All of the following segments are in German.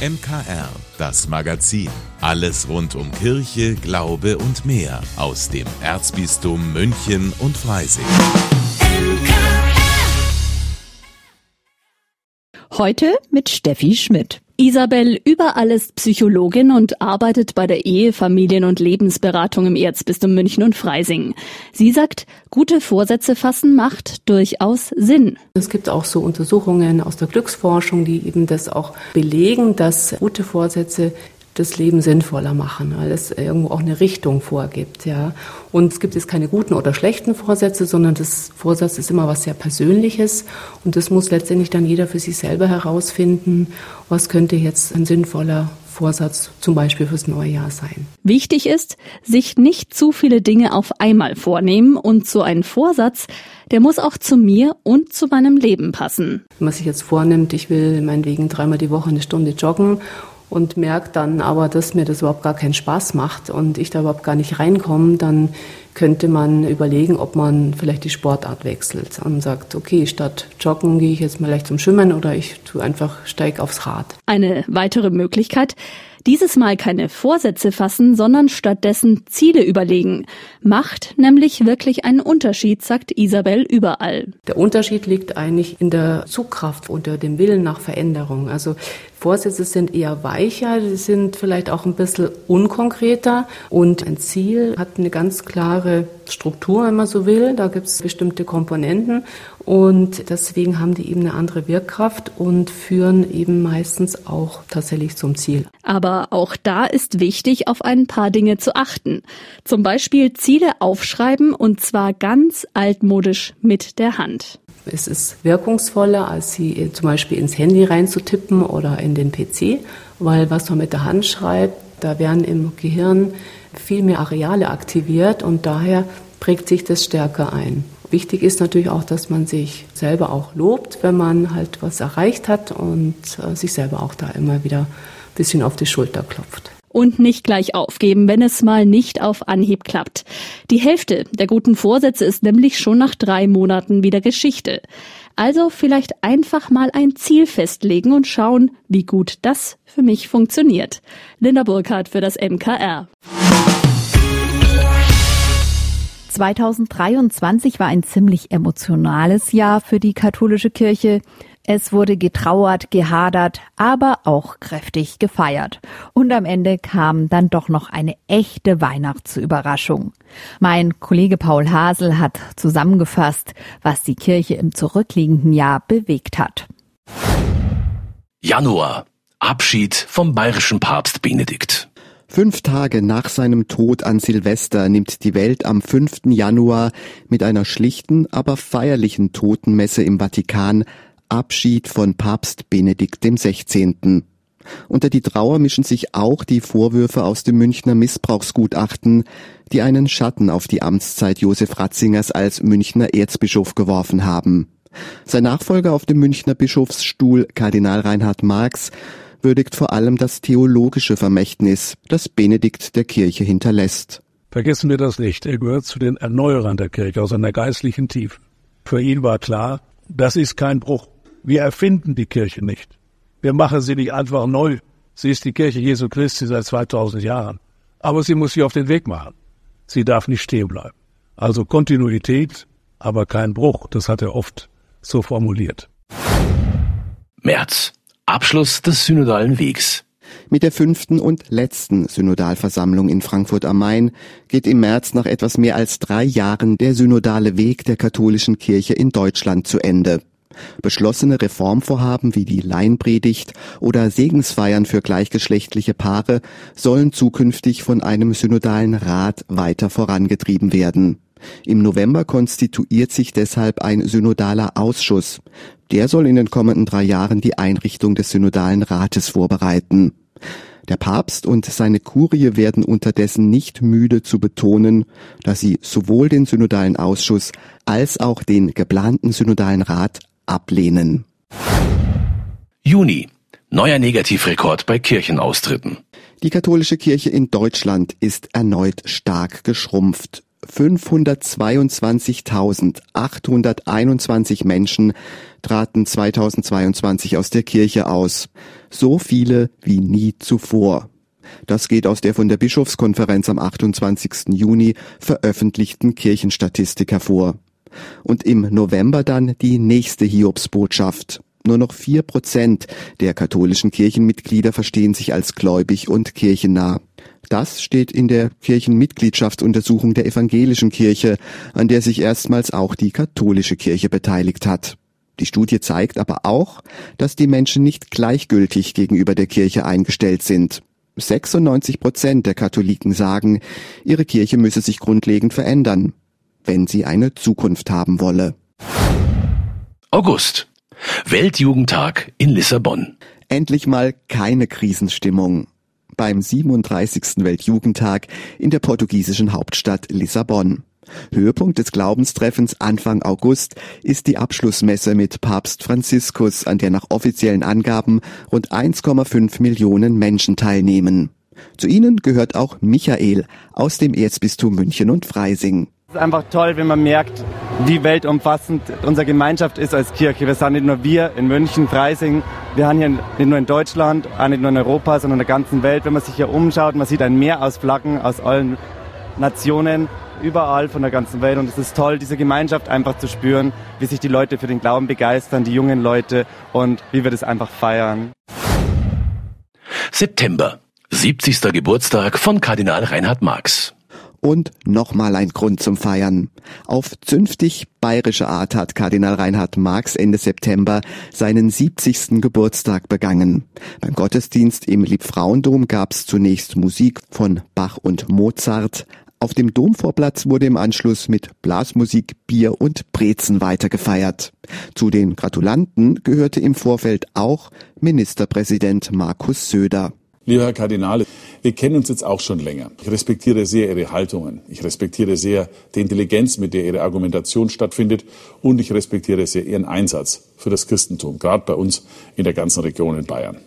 MKR, das Magazin. Alles rund um Kirche, Glaube und mehr aus dem Erzbistum München und Freising. Heute mit Steffi Schmidt. Isabel Überall ist Psychologin und arbeitet bei der Ehe, Familien- und Lebensberatung im Erzbistum München und Freising. Sie sagt, gute Vorsätze fassen macht durchaus Sinn. Es gibt auch so Untersuchungen aus der Glücksforschung, die eben das auch belegen, dass gute Vorsätze das Leben sinnvoller machen, weil es irgendwo auch eine Richtung vorgibt, ja. Und es gibt jetzt keine guten oder schlechten Vorsätze, sondern das Vorsatz ist immer was sehr Persönliches und das muss letztendlich dann jeder für sich selber herausfinden, was könnte jetzt ein sinnvoller Vorsatz zum Beispiel fürs neue Jahr sein. Wichtig ist, sich nicht zu viele Dinge auf einmal vornehmen und so ein Vorsatz, der muss auch zu mir und zu meinem Leben passen. Wenn man sich jetzt vornimmt, ich will meinetwegen dreimal die Woche eine Stunde joggen und merkt dann aber, dass mir das überhaupt gar keinen Spaß macht und ich da überhaupt gar nicht reinkomme, dann könnte man überlegen, ob man vielleicht die Sportart wechselt und sagt, okay, statt Joggen gehe ich jetzt mal leicht zum Schwimmen oder ich tue einfach steig aufs Rad. Eine weitere Möglichkeit, dieses Mal keine Vorsätze fassen, sondern stattdessen Ziele überlegen. Macht nämlich wirklich einen Unterschied, sagt Isabel überall. Der Unterschied liegt eigentlich in der Zugkraft oder dem Willen nach Veränderung. Also Vorsätze sind eher weicher, sie sind vielleicht auch ein bisschen unkonkreter und ein Ziel hat eine ganz klare Struktur, wenn man so will. Da gibt es bestimmte Komponenten und deswegen haben die eben eine andere Wirkkraft und führen eben meistens auch tatsächlich zum Ziel. Aber auch da ist wichtig, auf ein paar Dinge zu achten. Zum Beispiel Ziele aufschreiben und zwar ganz altmodisch mit der Hand. Es ist wirkungsvoller, als sie zum Beispiel ins Handy reinzutippen oder in den PC, weil was man mit der Hand schreibt, da werden im Gehirn viel mehr Areale aktiviert und daher prägt sich das stärker ein. Wichtig ist natürlich auch, dass man sich selber auch lobt, wenn man halt was erreicht hat und äh, sich selber auch da immer wieder ein bisschen auf die Schulter klopft und nicht gleich aufgeben, wenn es mal nicht auf Anhieb klappt. Die Hälfte der guten Vorsätze ist nämlich schon nach drei Monaten wieder Geschichte. Also vielleicht einfach mal ein Ziel festlegen und schauen, wie gut das für mich funktioniert. Linda Burkhardt für das MKR. 2023 war ein ziemlich emotionales Jahr für die katholische Kirche. Es wurde getrauert, gehadert, aber auch kräftig gefeiert. Und am Ende kam dann doch noch eine echte Weihnachtsüberraschung. Mein Kollege Paul Hasel hat zusammengefasst, was die Kirche im zurückliegenden Jahr bewegt hat. Januar. Abschied vom bayerischen Papst Benedikt. Fünf Tage nach seinem Tod an Silvester nimmt die Welt am 5. Januar mit einer schlichten, aber feierlichen Totenmesse im Vatikan Abschied von Papst Benedikt XVI. Unter die Trauer mischen sich auch die Vorwürfe aus dem Münchner Missbrauchsgutachten, die einen Schatten auf die Amtszeit Josef Ratzingers als Münchner Erzbischof geworfen haben. Sein Nachfolger auf dem Münchner Bischofsstuhl, Kardinal Reinhard Marx, würdigt vor allem das theologische Vermächtnis, das Benedikt der Kirche hinterlässt. Vergessen wir das nicht. Er gehört zu den Erneuerern der Kirche aus einer geistlichen Tiefe. Für ihn war klar, das ist kein Bruch. Wir erfinden die Kirche nicht. Wir machen sie nicht einfach neu. Sie ist die Kirche Jesu Christi seit 2000 Jahren. Aber sie muss sich auf den Weg machen. Sie darf nicht stehen bleiben. Also Kontinuität, aber kein Bruch. Das hat er oft so formuliert. März. Abschluss des synodalen Wegs. Mit der fünften und letzten Synodalversammlung in Frankfurt am Main geht im März nach etwas mehr als drei Jahren der synodale Weg der katholischen Kirche in Deutschland zu Ende. Beschlossene Reformvorhaben wie die Laienpredigt oder Segensfeiern für gleichgeschlechtliche Paare sollen zukünftig von einem synodalen Rat weiter vorangetrieben werden. Im November konstituiert sich deshalb ein synodaler Ausschuss. Der soll in den kommenden drei Jahren die Einrichtung des synodalen Rates vorbereiten. Der Papst und seine Kurie werden unterdessen nicht müde zu betonen, dass sie sowohl den synodalen Ausschuss als auch den geplanten synodalen Rat ablehnen. Juni. Neuer Negativrekord bei Kirchenaustritten. Die katholische Kirche in Deutschland ist erneut stark geschrumpft. 522.821 Menschen traten 2022 aus der Kirche aus. So viele wie nie zuvor. Das geht aus der von der Bischofskonferenz am 28. Juni veröffentlichten Kirchenstatistik hervor. Und im November dann die nächste Hiobsbotschaft. Nur noch vier Prozent der katholischen Kirchenmitglieder verstehen sich als gläubig und kirchennah. Das steht in der Kirchenmitgliedschaftsuntersuchung der evangelischen Kirche, an der sich erstmals auch die katholische Kirche beteiligt hat. Die Studie zeigt aber auch, dass die Menschen nicht gleichgültig gegenüber der Kirche eingestellt sind. 96 Prozent der Katholiken sagen, ihre Kirche müsse sich grundlegend verändern, wenn sie eine Zukunft haben wolle. August. Weltjugendtag in Lissabon. Endlich mal keine Krisenstimmung beim 37. Weltjugendtag in der portugiesischen Hauptstadt Lissabon. Höhepunkt des Glaubenstreffens Anfang August ist die Abschlussmesse mit Papst Franziskus, an der nach offiziellen Angaben rund 1,5 Millionen Menschen teilnehmen. Zu ihnen gehört auch Michael aus dem Erzbistum München und Freising. Es ist einfach toll, wenn man merkt, wie weltumfassend unsere Gemeinschaft ist als Kirche. Wir sind nicht nur wir in München, Freising, wir haben hier nicht nur in Deutschland, auch nicht nur in Europa, sondern in der ganzen Welt. Wenn man sich hier umschaut, man sieht ein Meer aus Flaggen aus allen Nationen, überall von der ganzen Welt. Und es ist toll, diese Gemeinschaft einfach zu spüren, wie sich die Leute für den Glauben begeistern, die jungen Leute und wie wir das einfach feiern. September, 70. Geburtstag von Kardinal Reinhard Marx. Und nochmal ein Grund zum Feiern. Auf zünftig bayerische Art hat Kardinal Reinhard Marx Ende September seinen 70. Geburtstag begangen. Beim Gottesdienst im Liebfrauendom gab's zunächst Musik von Bach und Mozart. Auf dem Domvorplatz wurde im Anschluss mit Blasmusik, Bier und Brezen weitergefeiert. Zu den Gratulanten gehörte im Vorfeld auch Ministerpräsident Markus Söder. Lieber Herr Kardinal, wir kennen uns jetzt auch schon länger. Ich respektiere sehr Ihre Haltungen. Ich respektiere sehr die Intelligenz, mit der Ihre Argumentation stattfindet. Und ich respektiere sehr Ihren Einsatz für das Christentum, gerade bei uns in der ganzen Region in Bayern.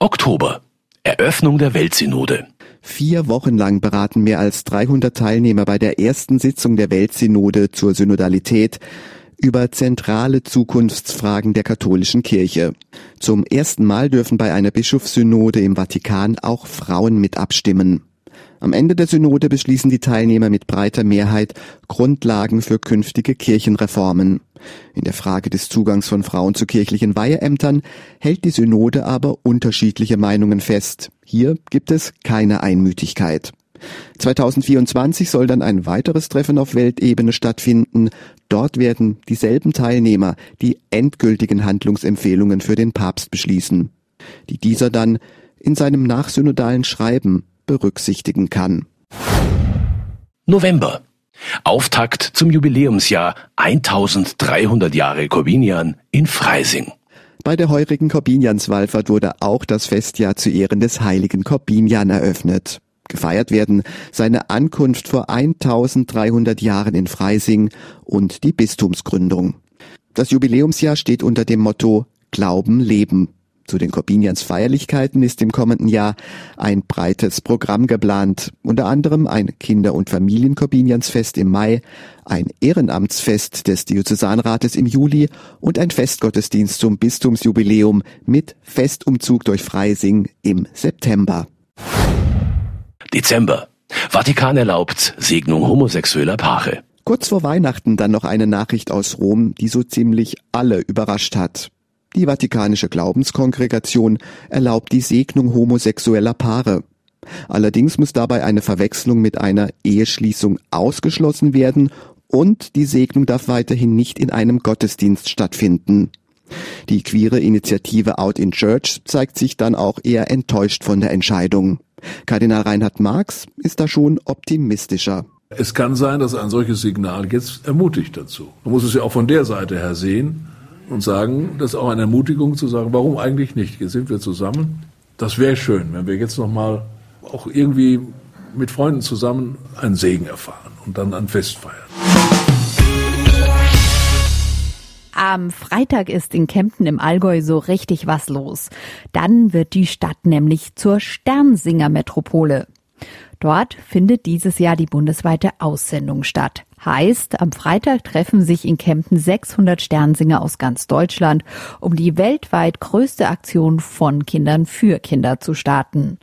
Oktober. Eröffnung der Weltsynode. Vier Wochen lang beraten mehr als 300 Teilnehmer bei der ersten Sitzung der Weltsynode zur Synodalität über zentrale Zukunftsfragen der katholischen Kirche. Zum ersten Mal dürfen bei einer Bischofssynode im Vatikan auch Frauen mit abstimmen. Am Ende der Synode beschließen die Teilnehmer mit breiter Mehrheit Grundlagen für künftige Kirchenreformen. In der Frage des Zugangs von Frauen zu kirchlichen Weiheämtern hält die Synode aber unterschiedliche Meinungen fest. Hier gibt es keine Einmütigkeit. 2024 soll dann ein weiteres Treffen auf Weltebene stattfinden. Dort werden dieselben Teilnehmer die endgültigen Handlungsempfehlungen für den Papst beschließen, die dieser dann in seinem nachsynodalen Schreiben berücksichtigen kann. November. Auftakt zum Jubiläumsjahr 1300 Jahre Corbinian in Freising. Bei der heurigen Korbinianswallfahrt wurde auch das Festjahr zu Ehren des heiligen Korbinian eröffnet. Gefeiert werden seine Ankunft vor 1300 Jahren in Freising und die Bistumsgründung. Das Jubiläumsjahr steht unter dem Motto Glauben, Leben. Zu den Corbinians Feierlichkeiten ist im kommenden Jahr ein breites Programm geplant, unter anderem ein Kinder- und Familienkorbiniansfest im Mai, ein Ehrenamtsfest des Diözesanrates im Juli und ein Festgottesdienst zum Bistumsjubiläum mit Festumzug durch Freising im September. Dezember. Vatikan erlaubt Segnung homosexueller Paare. Kurz vor Weihnachten dann noch eine Nachricht aus Rom, die so ziemlich alle überrascht hat. Die Vatikanische Glaubenskongregation erlaubt die Segnung homosexueller Paare. Allerdings muss dabei eine Verwechslung mit einer Eheschließung ausgeschlossen werden und die Segnung darf weiterhin nicht in einem Gottesdienst stattfinden. Die queere Initiative Out in Church zeigt sich dann auch eher enttäuscht von der Entscheidung. Kardinal Reinhard Marx ist da schon optimistischer. Es kann sein, dass ein solches Signal jetzt ermutigt dazu. Man muss es ja auch von der Seite her sehen und sagen, das ist auch eine Ermutigung zu sagen, warum eigentlich nicht? Jetzt sind wir zusammen. Das wäre schön, wenn wir jetzt nochmal auch irgendwie mit Freunden zusammen einen Segen erfahren und dann ein Fest feiern. Am Freitag ist in Kempten im Allgäu so richtig was los. Dann wird die Stadt nämlich zur Sternsinger-Metropole. Dort findet dieses Jahr die bundesweite Aussendung statt. Heißt, am Freitag treffen sich in Kempten 600 Sternsinger aus ganz Deutschland, um die weltweit größte Aktion von Kindern für Kinder zu starten.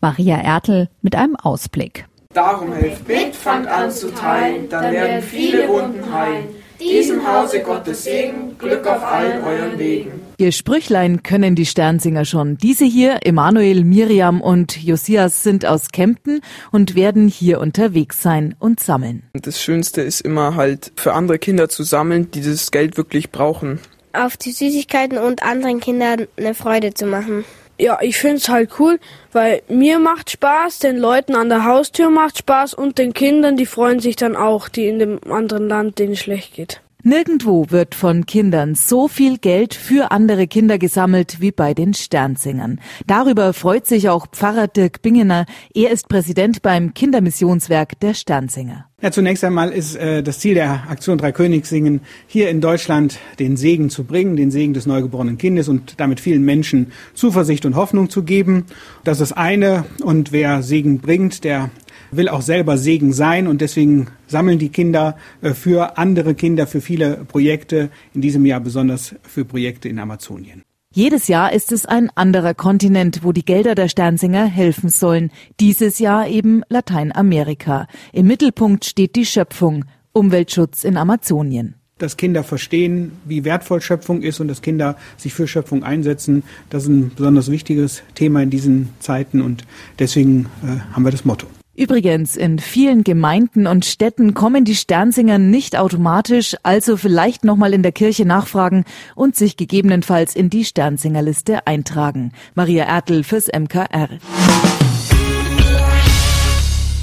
Maria Ertel mit einem Ausblick. Darum helft mit, fangt an zu teilen, dann werden viele Wunden heilen. Diesem Hause Gottes Segen, Glück auf allen euren Wegen. Ihr Sprüchlein können die Sternsinger schon. Diese hier, Emanuel, Miriam und Josias, sind aus Kempten und werden hier unterwegs sein und sammeln. Das Schönste ist immer halt für andere Kinder zu sammeln, die das Geld wirklich brauchen. Auf die Süßigkeiten und anderen Kindern eine Freude zu machen. Ja, ich find's halt cool, weil mir macht Spaß, den Leuten an der Haustür macht Spaß und den Kindern, die freuen sich dann auch, die in dem anderen Land, denen schlecht geht. Nirgendwo wird von Kindern so viel Geld für andere Kinder gesammelt wie bei den Sternsingern. Darüber freut sich auch Pfarrer Dirk Bingener. Er ist Präsident beim Kindermissionswerk der Sternsinger. Ja, zunächst einmal ist äh, das Ziel der Aktion Drei Königssingen hier in Deutschland den Segen zu bringen, den Segen des neugeborenen Kindes und damit vielen Menschen Zuversicht und Hoffnung zu geben. Das ist eine und wer Segen bringt, der will auch selber Segen sein und deswegen sammeln die Kinder äh, für andere Kinder, für viele Projekte, in diesem Jahr besonders für Projekte in Amazonien. Jedes Jahr ist es ein anderer Kontinent, wo die Gelder der Sternsinger helfen sollen. Dieses Jahr eben Lateinamerika. Im Mittelpunkt steht die Schöpfung, Umweltschutz in Amazonien dass Kinder verstehen, wie wertvoll Schöpfung ist und dass Kinder sich für Schöpfung einsetzen. Das ist ein besonders wichtiges Thema in diesen Zeiten und deswegen äh, haben wir das Motto. Übrigens, in vielen Gemeinden und Städten kommen die Sternsinger nicht automatisch, also vielleicht nochmal in der Kirche nachfragen und sich gegebenenfalls in die Sternsingerliste eintragen. Maria Ertel fürs MKR.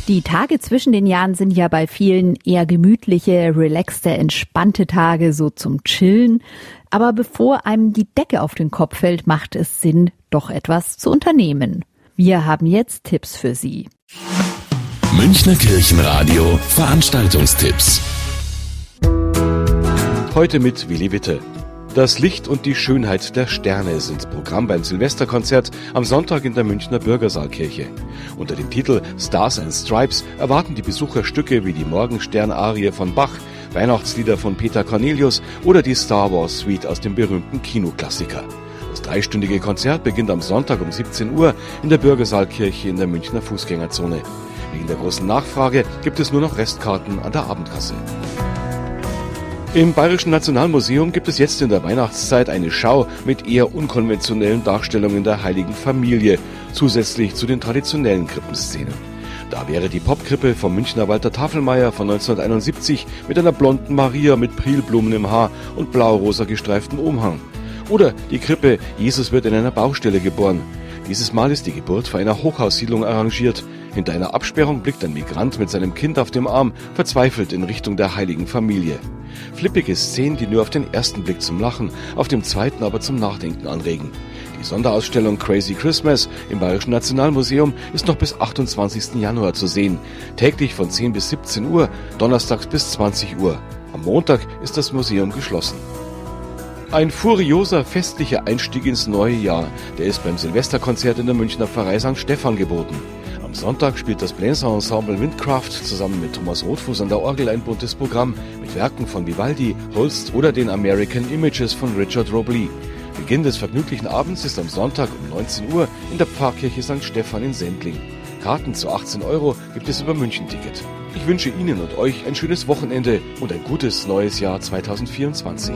Die Tage zwischen den Jahren sind ja bei vielen eher gemütliche, relaxte, entspannte Tage, so zum Chillen. Aber bevor einem die Decke auf den Kopf fällt, macht es Sinn, doch etwas zu unternehmen. Wir haben jetzt Tipps für Sie. Münchner Kirchenradio Veranstaltungstipps. Heute mit Willi Witte. Das Licht und die Schönheit der Sterne sind Programm beim Silvesterkonzert am Sonntag in der Münchner Bürgersaalkirche. Unter dem Titel Stars and Stripes erwarten die Besucher Stücke wie die Morgenstern-Arie von Bach, Weihnachtslieder von Peter Cornelius oder die Star Wars Suite aus dem berühmten Kinoklassiker. Das dreistündige Konzert beginnt am Sonntag um 17 Uhr in der Bürgersaalkirche in der Münchner Fußgängerzone. Wegen der großen Nachfrage gibt es nur noch Restkarten an der Abendkasse. Im Bayerischen Nationalmuseum gibt es jetzt in der Weihnachtszeit eine Schau mit eher unkonventionellen Darstellungen der heiligen Familie, zusätzlich zu den traditionellen Krippenszenen. Da wäre die Popkrippe vom Münchner Walter Tafelmeier von 1971 mit einer blonden Maria mit Prilblumen im Haar und blau-rosa gestreiftem Umhang. Oder die Krippe Jesus wird in einer Baustelle geboren. Dieses Mal ist die Geburt vor einer Hochhaussiedlung arrangiert. Hinter einer Absperrung blickt ein Migrant mit seinem Kind auf dem Arm verzweifelt in Richtung der heiligen Familie. Flippige Szenen, die nur auf den ersten Blick zum Lachen, auf dem zweiten aber zum Nachdenken anregen. Die Sonderausstellung Crazy Christmas im Bayerischen Nationalmuseum ist noch bis 28. Januar zu sehen. Täglich von 10 bis 17 Uhr, donnerstags bis 20 Uhr. Am Montag ist das Museum geschlossen. Ein furioser festlicher Einstieg ins neue Jahr, der ist beim Silvesterkonzert in der Münchner Pfarrei St. Stephan geboten. Sonntag spielt das Bläserensemble Windcraft zusammen mit Thomas Rothfuss an der Orgel ein buntes Programm mit Werken von Vivaldi, Holst oder den American Images von Richard Robley. Beginn des vergnüglichen Abends ist am Sonntag um 19 Uhr in der Pfarrkirche St. Stephan in Sendling. Karten zu 18 Euro gibt es über München-Ticket. Ich wünsche Ihnen und euch ein schönes Wochenende und ein gutes neues Jahr 2024.